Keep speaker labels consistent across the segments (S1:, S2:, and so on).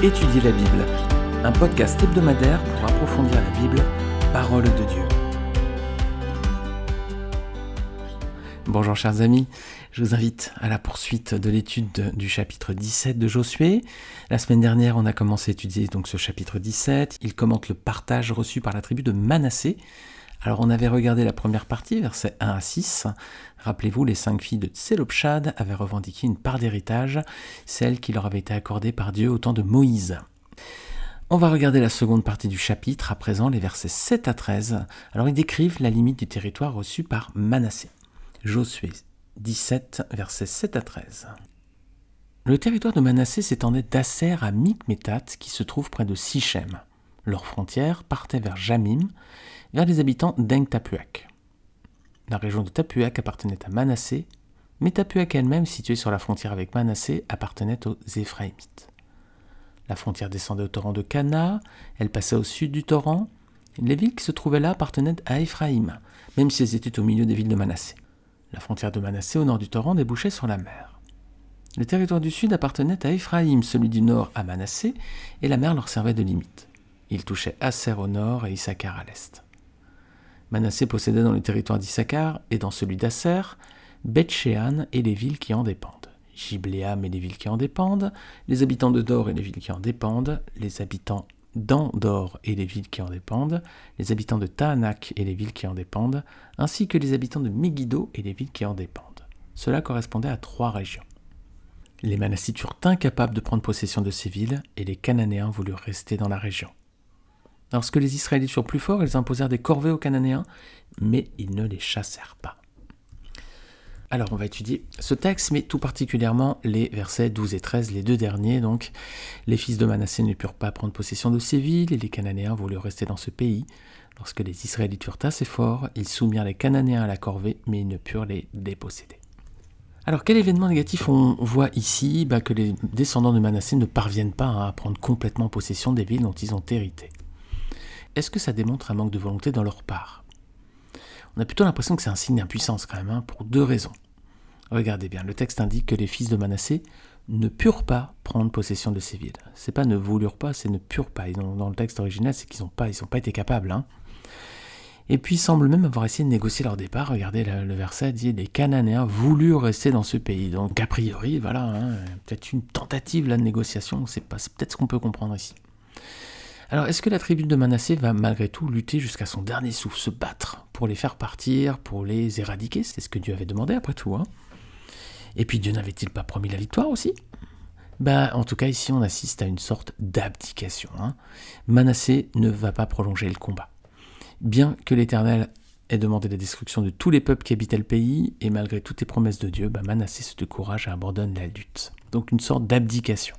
S1: Étudier la Bible, un podcast hebdomadaire pour approfondir la Bible, parole de Dieu. Bonjour chers amis, je vous invite à la poursuite de l'étude du chapitre 17 de Josué. La semaine dernière, on a commencé à étudier ce chapitre 17. Il commente le partage reçu par la tribu de Manassé. Alors on avait regardé la première partie, versets 1 à 6. Rappelez-vous, les cinq filles de Tselopchad avaient revendiqué une part d'héritage, celle qui leur avait été accordée par Dieu au temps de Moïse. On va regarder la seconde partie du chapitre, à présent les versets 7 à 13. Alors ils décrivent la limite du territoire reçu par Manassé. Josué 17, versets 7 à 13. Le territoire de Manassé s'étendait d'Asser à Mikmetat, qui se trouve près de Sichem. Leur frontière partait vers Jamim, vers les habitants d'Eng-Tapuak. La région de Tapuak appartenait à Manassé, mais Tapuak elle-même, située sur la frontière avec Manassé, appartenait aux Éphraïmites. La frontière descendait au torrent de Cana, elle passait au sud du torrent. Les villes qui se trouvaient là appartenaient à Éphraïm, même si elles étaient au milieu des villes de Manassé. La frontière de Manassé au nord du torrent débouchait sur la mer. Le territoire du sud appartenait à Éphraïm, celui du nord à Manassé, et la mer leur servait de limite. Il touchait Asser au nord et Issachar à l'est. Manassé possédait dans le territoire d'Issachar et dans celui d'Asser, Bethshean et les villes qui en dépendent. Gibléam et les villes qui en dépendent, les habitants de Dor et les villes qui en dépendent, les habitants d'Andor et les villes qui en dépendent, les habitants de Tahanak et les villes qui en dépendent, ainsi que les habitants de Megiddo et les villes qui en dépendent. Cela correspondait à trois régions. Les Manassites furent incapables de prendre possession de ces villes et les Cananéens voulurent rester dans la région. Lorsque les Israélites furent plus forts, ils imposèrent des corvées aux Cananéens, mais ils ne les chassèrent pas. Alors on va étudier ce texte, mais tout particulièrement les versets 12 et 13, les deux derniers. Donc, les fils de Manassé ne purent pas prendre possession de ces villes, et les Cananéens voulurent rester dans ce pays. Lorsque les Israélites furent assez forts, ils soumirent les Cananéens à la corvée, mais ils ne purent les déposséder. Alors quel événement négatif on voit ici? Bah, Que les descendants de Manassé ne parviennent pas à prendre complètement possession des villes dont ils ont hérité est-ce que ça démontre un manque de volonté dans leur part? On a plutôt l'impression que c'est un signe d'impuissance quand même, hein, pour deux raisons. Regardez bien, le texte indique que les fils de Manassé ne purent pas prendre possession de ces villes. C'est pas ne voulurent pas, c'est ne purent pas. dans le texte original, c'est qu'ils n'ont pas, pas été capables. Hein. Et puis ils semblent même avoir essayé de négocier leur départ. Regardez, le, verset dit les Cananéens voulurent rester dans ce pays. Donc a priori, voilà, hein, peut-être une tentative de négociation. C'est peut-être ce qu'on peut comprendre ici. Alors, est-ce que la tribu de Manassé va malgré tout lutter jusqu'à son dernier souffle, se battre pour les faire partir, pour les éradiquer? C'est ce que Dieu avait demandé après tout. Hein Et puis, Dieu n'avait-il pas promis la victoire aussi? Ben, en tout cas, ici, on assiste à une sorte d'abdication. Hein. Manassé ne va pas prolonger le combat. Bien que l'Éternel ait demandé la destruction de tous les peuples qui habitaient le pays, et malgré toutes les promesses de Dieu, ben Manassé se décourage et abandonne la lutte. Donc une sorte d'abdication.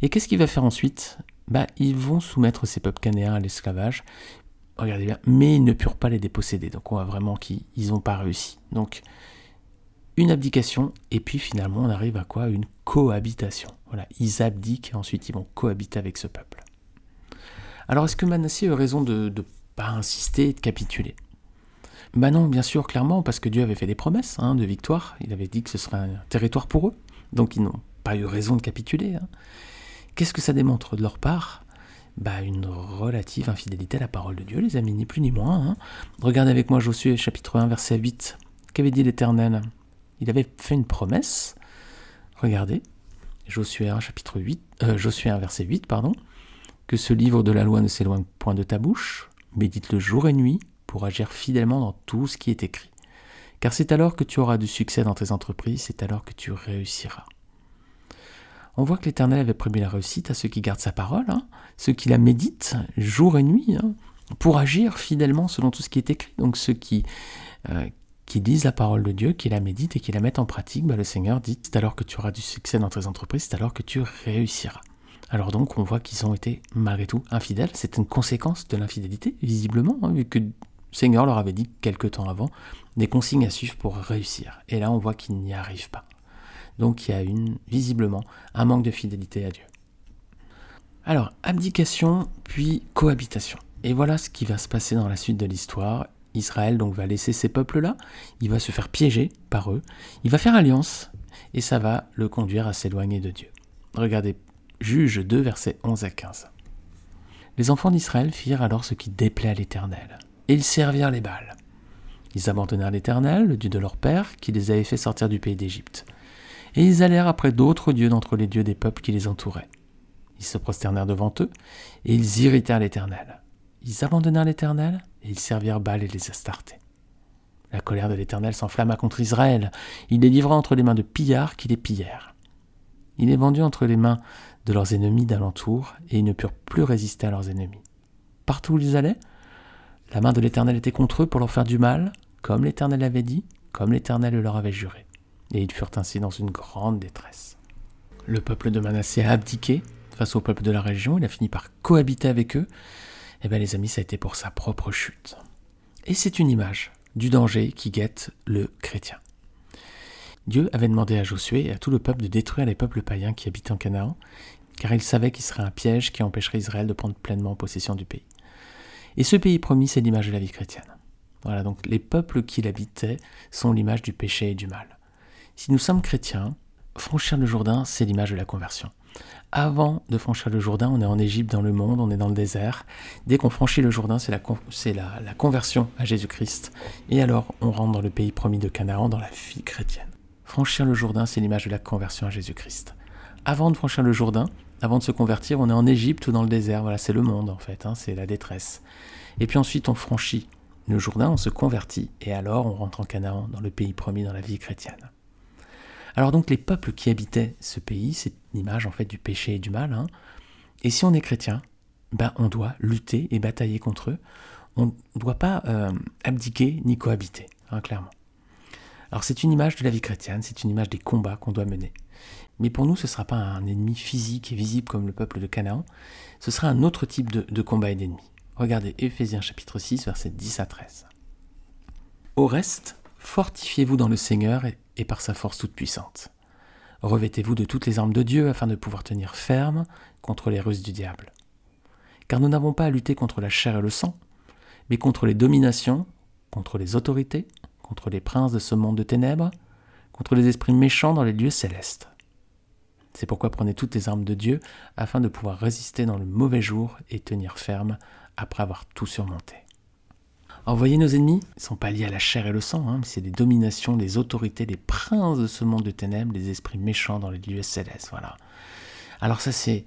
S1: Et qu'est-ce qu'il va faire ensuite? Bah, ils vont soumettre ces peuples canéens à l'esclavage. Regardez bien, mais ils ne purent pas les déposséder. Donc on voit vraiment qu'ils n'ont pas réussi. Donc une abdication, et puis finalement on arrive à quoi? Une cohabitation. Voilà, ils abdiquent et ensuite ils vont cohabiter avec ce peuple. Alors est-ce que Manassé a eu raison de ne pas insister et de capituler? Bah non, bien sûr, clairement, parce que Dieu avait fait des promesses hein, de victoire. Il avait dit que ce serait un territoire pour eux. Donc ils n'ont pas eu raison de capituler. Hein. Qu'est-ce que ça démontre de leur part? Bah, Une relative infidélité à la parole de Dieu, les amis, ni plus ni moins. Hein. Regardez avec moi Josué chapitre 1, verset 8. Qu'avait dit l'Éternel? Il avait fait une promesse. Regardez, Josué 1, chapitre 8, euh, Josué 1, verset 8, pardon. Que ce livre de la loi ne s'éloigne point de ta bouche, médite-le jour et nuit pour agir fidèlement dans tout ce qui est écrit. Car c'est alors que tu auras du succès dans tes entreprises, c'est alors que tu réussiras on voit que l'Éternel avait promis la réussite à ceux qui gardent sa parole, hein, ceux qui la méditent jour et nuit, hein, pour agir fidèlement selon tout ce qui est écrit. Donc ceux qui, euh, qui lisent la parole de Dieu, qui la méditent et qui la mettent en pratique, bah, le Seigneur dit, c'est alors que tu auras du succès dans tes entreprises, c'est alors que tu réussiras. Alors donc on voit qu'ils ont été malgré tout infidèles, c'est une conséquence de l'infidélité, visiblement, hein, vu que le Seigneur leur avait dit quelque temps avant des consignes à suivre pour réussir. Et là on voit qu'ils n'y arrivent pas. Donc il y a une, visiblement un manque de fidélité à Dieu. Alors, abdication, puis cohabitation. Et voilà ce qui va se passer dans la suite de l'histoire. Israël donc va laisser ces peuples-là, il va se faire piéger par eux, il va faire alliance, et ça va le conduire à s'éloigner de Dieu. Regardez Juge 2, versets 11 à 15. Les enfants d'Israël firent alors ce qui déplaît à l'Éternel, ils servirent les Baals. Ils abandonnèrent l'Éternel, le Dieu de leur père, qui les avait fait sortir du pays d'Égypte. Et ils allèrent après d'autres dieux d'entre les dieux des peuples qui les entouraient. Ils se prosternèrent devant eux, et ils irritèrent l'Éternel. Ils abandonnèrent l'Éternel, et ils servirent Baal et les Astartés. La colère de l'Éternel s'enflamma contre Israël. Il les livra entre les mains de pillards qui les pillèrent. Il les vendit entre les mains de leurs ennemis d'alentour, et ils ne purent plus résister à leurs ennemis. Partout où ils allaient, la main de l'Éternel était contre eux pour leur faire du mal, comme l'Éternel l'avait dit, comme l'Éternel leur avait juré. Et ils furent ainsi dans une grande détresse. Le peuple de Manassé a abdiqué face au peuple de la région, il a fini par cohabiter avec eux. Eh bien les amis, ça a été pour sa propre chute. Et c'est une image du danger qui guette le chrétien. Dieu avait demandé à Josué et à tout le peuple de détruire les peuples païens qui habitaient en Canaan, car il savait qu'il serait un piège qui empêcherait Israël de prendre pleinement possession du pays. Et ce pays promis, c'est l'image de la vie chrétienne. Voilà, donc les peuples qui l'habitaient sont l'image du péché et du mal. Si nous sommes chrétiens, franchir le Jourdain, c'est l'image de la conversion. Avant de franchir le Jourdain, on est en Égypte, dans le monde, on est dans le désert. Dès qu'on franchit le Jourdain, c'est la, conversion à Jésus-Christ. Et alors, on rentre dans le pays promis de Canaan, dans la vie chrétienne. Franchir le Jourdain, c'est l'image de la conversion à Jésus-Christ. Avant de franchir le Jourdain, avant de se convertir, on est en Égypte ou dans le désert. Voilà, c'est le monde en fait, hein, c'est la détresse. Et puis ensuite, on franchit le Jourdain, on se convertit, et alors on rentre en Canaan, dans le pays promis, dans la vie chrétienne. Alors donc les peuples qui habitaient ce pays, c'est l'image en fait du péché et du mal. Hein. Et si on est chrétien, ben on doit lutter et batailler contre eux. On ne doit pas euh, abdiquer ni cohabiter, hein, clairement. Alors c'est une image de la vie chrétienne, c'est une image des combats qu'on doit mener. Mais pour nous, ce ne sera pas un ennemi physique et visible comme le peuple de Canaan, ce sera un autre type de, de combat et d'ennemi. Regardez Éphésiens chapitre 6, versets 10 à 13. Au reste, fortifiez-vous dans le Seigneur et par sa force toute puissante. Revêtez-vous de toutes les armes de Dieu afin de pouvoir tenir ferme contre les ruses du diable. Car nous n'avons pas à lutter contre la chair et le sang, mais contre les dominations, contre les autorités, contre les princes de ce monde de ténèbres, contre les esprits méchants dans les lieux célestes. C'est pourquoi prenez toutes les armes de Dieu afin de pouvoir résister dans le mauvais jour et tenir ferme après avoir tout surmonté. Voyez, nos ennemis ne sont pas liés à la chair et le sang, hein, mais c'est des dominations, des autorités, des princes de ce monde de ténèbres, des esprits méchants dans les lieux célestes. Voilà. Alors, ça, c'est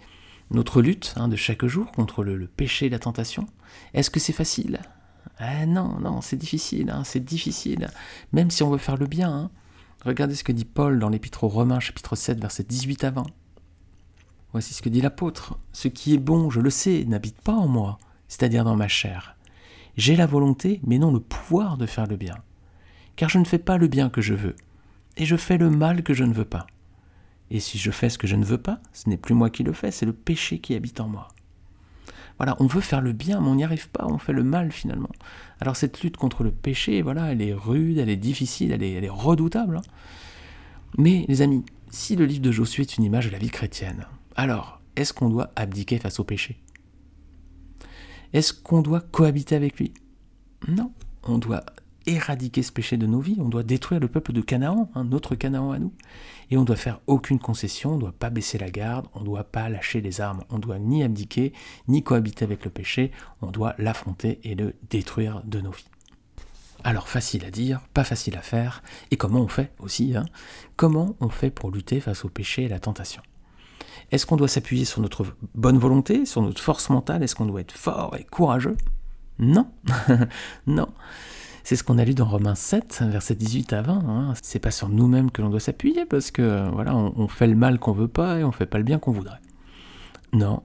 S1: notre lutte hein, de chaque jour contre le, péché et la tentation. Est-ce que c'est facile? Eh Non, non, c'est difficile, hein, c'est difficile. Même si on veut faire le bien. Regardez ce que dit Paul dans l'Épître aux Romains, chapitre 7, verset 18 à 20. Voici ce que dit l'apôtre. Ce qui est bon, je le sais, n'habite pas en moi c'est-à-dire dans ma chair. J'ai la volonté, mais non le pouvoir de faire le bien. Car je ne fais pas le bien que je veux, et je fais le mal que je ne veux pas. Et si je fais ce que je ne veux pas, ce n'est plus moi qui le fais, c'est le péché qui habite en moi. Voilà, on veut faire le bien, mais on n'y arrive pas, on fait le mal finalement. Alors cette lutte contre le péché, voilà, elle est rude, elle est difficile, elle est, redoutable. Hein. Mais les amis, si le livre de Josué est une image de la vie chrétienne, alors est-ce qu'on doit abdiquer face au péché? Est-ce qu'on doit cohabiter avec lui? Non, on doit éradiquer ce péché de nos vies, on doit détruire le peuple de Canaan, un autre Canaan à nous, et on doit faire aucune concession, on ne doit pas baisser la garde, on ne doit pas lâcher les armes, on ne doit ni abdiquer, ni cohabiter avec le péché, on doit l'affronter et le détruire de nos vies. Alors facile à dire, pas facile à faire, et comment on fait aussi hein? Comment on fait pour lutter face au péché et la tentation? Est-ce qu'on doit s'appuyer sur notre bonne volonté, sur notre force mentale? Est-ce qu'on doit être fort et courageux? Non, non. C'est ce qu'on a lu dans Romains 7, versets 18 à 20. Hein. C'est pas sur nous-mêmes que l'on doit s'appuyer parce que voilà, on, fait le mal qu'on veut pas et on fait pas le bien qu'on voudrait. Non,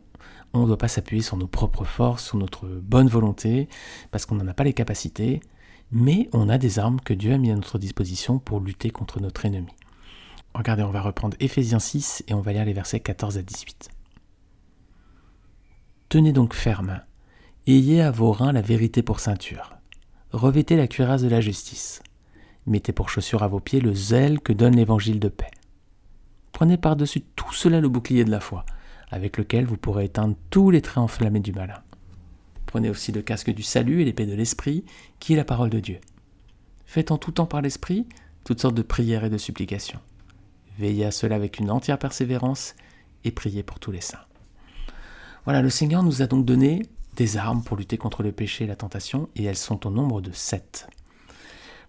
S1: on ne doit pas s'appuyer sur nos propres forces, sur notre bonne volonté, parce qu'on n'en a pas les capacités, mais on a des armes que Dieu a mis à notre disposition pour lutter contre notre ennemi. Regardez, on va reprendre Éphésiens 6 et on va lire les versets 14 à 18. Tenez donc ferme, ayez à vos reins la vérité pour ceinture, revêtez la cuirasse de la justice, mettez pour chaussure à vos pieds le zèle que donne l'évangile de paix. Prenez par-dessus tout cela le bouclier de la foi, avec lequel vous pourrez éteindre tous les traits enflammés du malin. Prenez aussi le casque du salut et l'épée de l'esprit, qui est la parole de Dieu. Faites en tout temps par l'esprit toutes sortes de prières et de supplications Veillez à cela avec une entière persévérance et prier pour tous les saints. Voilà, le Seigneur nous a donc donné des armes pour lutter contre le péché et la tentation, et elles sont au nombre de sept.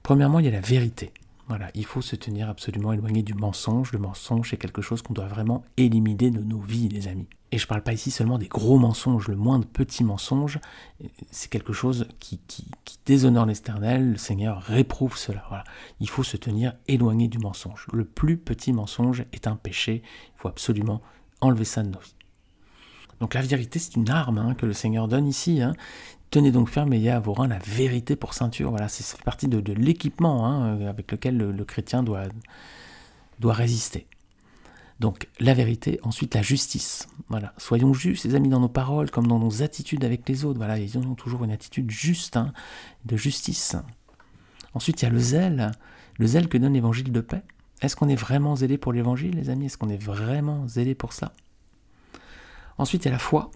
S1: Premièrement, il y a la vérité. Voilà, il faut se tenir absolument éloigné du mensonge. Le mensonge, c'est quelque chose qu'on doit vraiment éliminer de nos vies, les amis. Et je ne parle pas ici seulement des gros mensonges, le moindre petit mensonge, c'est quelque chose qui, déshonore l'éternel. Le Seigneur réprouve cela. Il faut se tenir éloigné du mensonge. Le plus petit mensonge est un péché. Il faut absolument enlever ça de nos vies. Donc la vérité, c'est une arme hein, que le Seigneur donne ici. Hein. Tenez donc ferme et ayez à vos reins la vérité pour ceinture. Voilà, c'est partie de, l'équipement hein, avec lequel le, chrétien doit résister. Donc la vérité, ensuite la justice. Voilà, soyons justes, les amis, dans nos paroles comme dans nos attitudes avec les autres. Voilà, ils ont toujours une attitude juste, de justice. Ensuite, il y a le zèle, le zèle que donne l'évangile de paix. Est-ce qu'on est vraiment zélé pour l'évangile, les amis? Est-ce qu'on est vraiment zélé pour ça Ensuite, il y a la foi.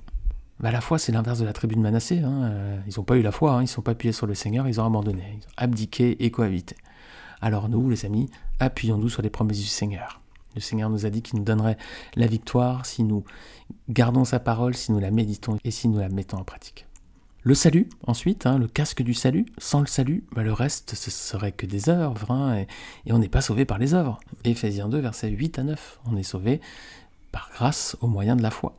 S1: Bah, la foi, c'est l'inverse de la tribu de Manassé. Hein. Euh, ils n'ont pas eu la foi, hein. ils ne sont pas appuyés sur le Seigneur, ils ont abandonné, ils ont abdiqué et cohabité. Alors nous, les amis, appuyons-nous sur les promesses du Seigneur. Le Seigneur nous a dit qu'il nous donnerait la victoire si nous gardons sa parole, si nous la méditons et si nous la mettons en pratique. Le salut, ensuite, hein, le casque du salut. Sans le salut, bah, le reste, ce serait que des œuvres, et, et, on n'est pas sauvé par les œuvres. Éphésiens 2, versets 8 à 9. On est sauvé par grâce au moyen de la foi.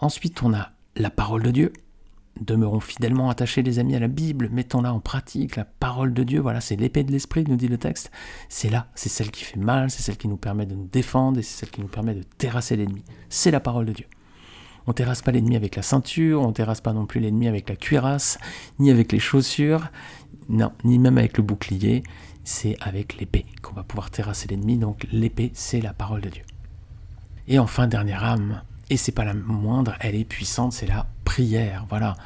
S1: Ensuite, on a la parole de Dieu. Demeurons fidèlement attachés, les amis, à la Bible, mettons-la en pratique, la parole de Dieu, voilà, c'est l'épée de l'esprit, nous dit le texte. C'est là, c'est celle qui fait mal, c'est celle qui nous permet de nous défendre et c'est celle qui nous permet de terrasser l'ennemi. C'est la parole de Dieu. On terrasse pas l'ennemi avec la ceinture, on terrasse pas non plus l'ennemi avec la cuirasse, ni avec les chaussures, non, ni même avec le bouclier. C'est avec l'épée qu'on va pouvoir terrasser l'ennemi. Donc l'épée, c'est la parole de Dieu. Et enfin, dernière âme, et c'est pas la moindre, elle est puissante, c'est la prière. Voilà.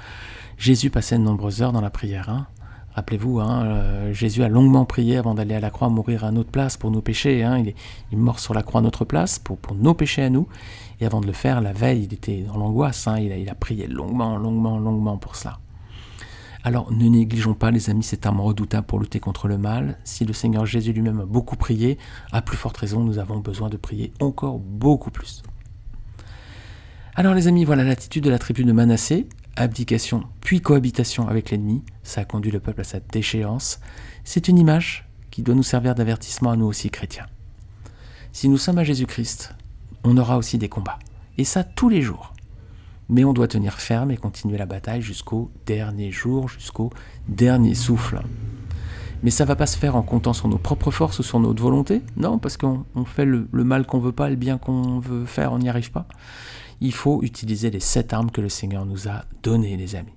S1: Jésus passait de nombreuses heures dans la prière. Hein. Rappelez-vous, hein, euh, Jésus a longuement prié avant d'aller à la croix mourir à notre place pour nos péchés. Hein. Il, est, mort sur la croix à notre place pour, nos péchés à nous. Et avant de le faire, la veille, il était dans l'angoisse. Il, a, il a prié longuement, longuement, longuement pour cela. Alors ne négligeons pas, les amis, cette arme redoutable pour lutter contre le mal. Si le Seigneur Jésus lui-même a beaucoup prié, à plus forte raison, nous avons besoin de prier encore beaucoup plus. Alors les amis, voilà l'attitude de la tribu de Manassé, abdication puis cohabitation avec l'ennemi, ça a conduit le peuple à sa déchéance. C'est une image qui doit nous servir d'avertissement à nous aussi chrétiens. Si nous sommes à Jésus-Christ, on aura aussi des combats, et ça tous les jours. Mais on doit tenir ferme et continuer la bataille jusqu'au dernier jour, jusqu'au dernier souffle. Mais ça va pas se faire en comptant sur nos propres forces ou sur notre volonté, non, parce qu'on fait le, le mal qu'on veut pas, le bien qu'on veut faire, on n'y arrive pas il faut utiliser les sept armes que le Seigneur nous a données, les amis.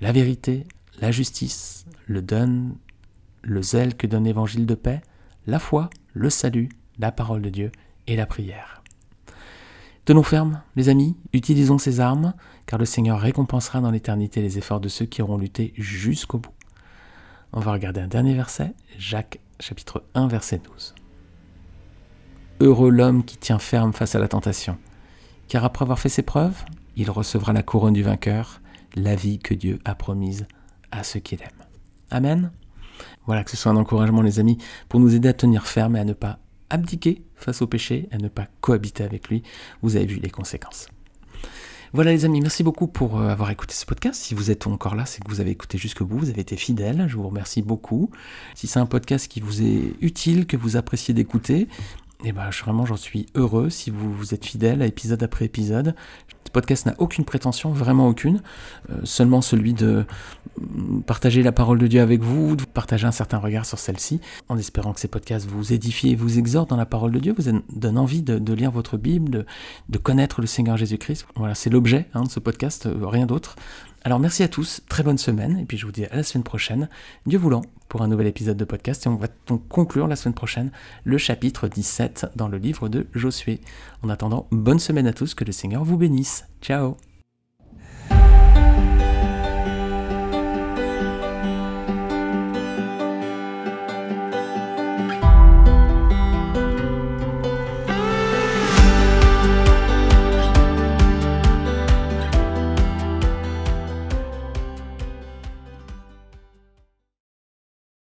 S1: La vérité, la justice, le don, le zèle que donne l'évangile de paix, la foi, le salut, la parole de Dieu et la prière. Tenons ferme, les amis, utilisons ces armes, car le Seigneur récompensera dans l'éternité les efforts de ceux qui auront lutté jusqu'au bout. On va regarder un dernier verset, Jacques chapitre 1 verset 12. Heureux l'homme qui tient ferme face à la tentation car après avoir fait ses preuves, il recevra la couronne du vainqueur, la vie que Dieu a promise à ceux qui l'aiment. Amen. Voilà, que ce soit un encouragement, les amis, pour nous aider à tenir ferme et à ne pas abdiquer face au péché, à ne pas cohabiter avec lui. Vous avez vu les conséquences. Voilà les amis, merci beaucoup pour euh, avoir écouté ce podcast. Si vous êtes encore là, c'est que vous avez écouté jusqu'au bout, vous avez été fidèle, je vous remercie beaucoup. Si c'est un podcast qui vous est utile, que vous appréciez d'écouter, et bah, vraiment, j'en suis heureux si vous, vous êtes fidèle à épisode après épisode. Ce podcast n'a aucune prétention, vraiment aucune, euh, seulement celui de partager la parole de Dieu avec vous, de partager un certain regard sur celle-ci, en espérant que ces podcasts vous édifient et vous exhortent dans la parole de Dieu, vous donnent envie de, lire votre Bible, de, connaître le Seigneur Jésus-Christ. Voilà, c'est l'objet hein, de ce podcast, euh, rien d'autre. Alors merci à tous, très bonne semaine, et puis je vous dis à la semaine prochaine, Dieu voulant, pour un nouvel épisode de podcast, et on va donc conclure la semaine prochaine le chapitre 17 dans le livre de Josué. En attendant, bonne semaine à tous, que le Seigneur vous bénisse. Ciao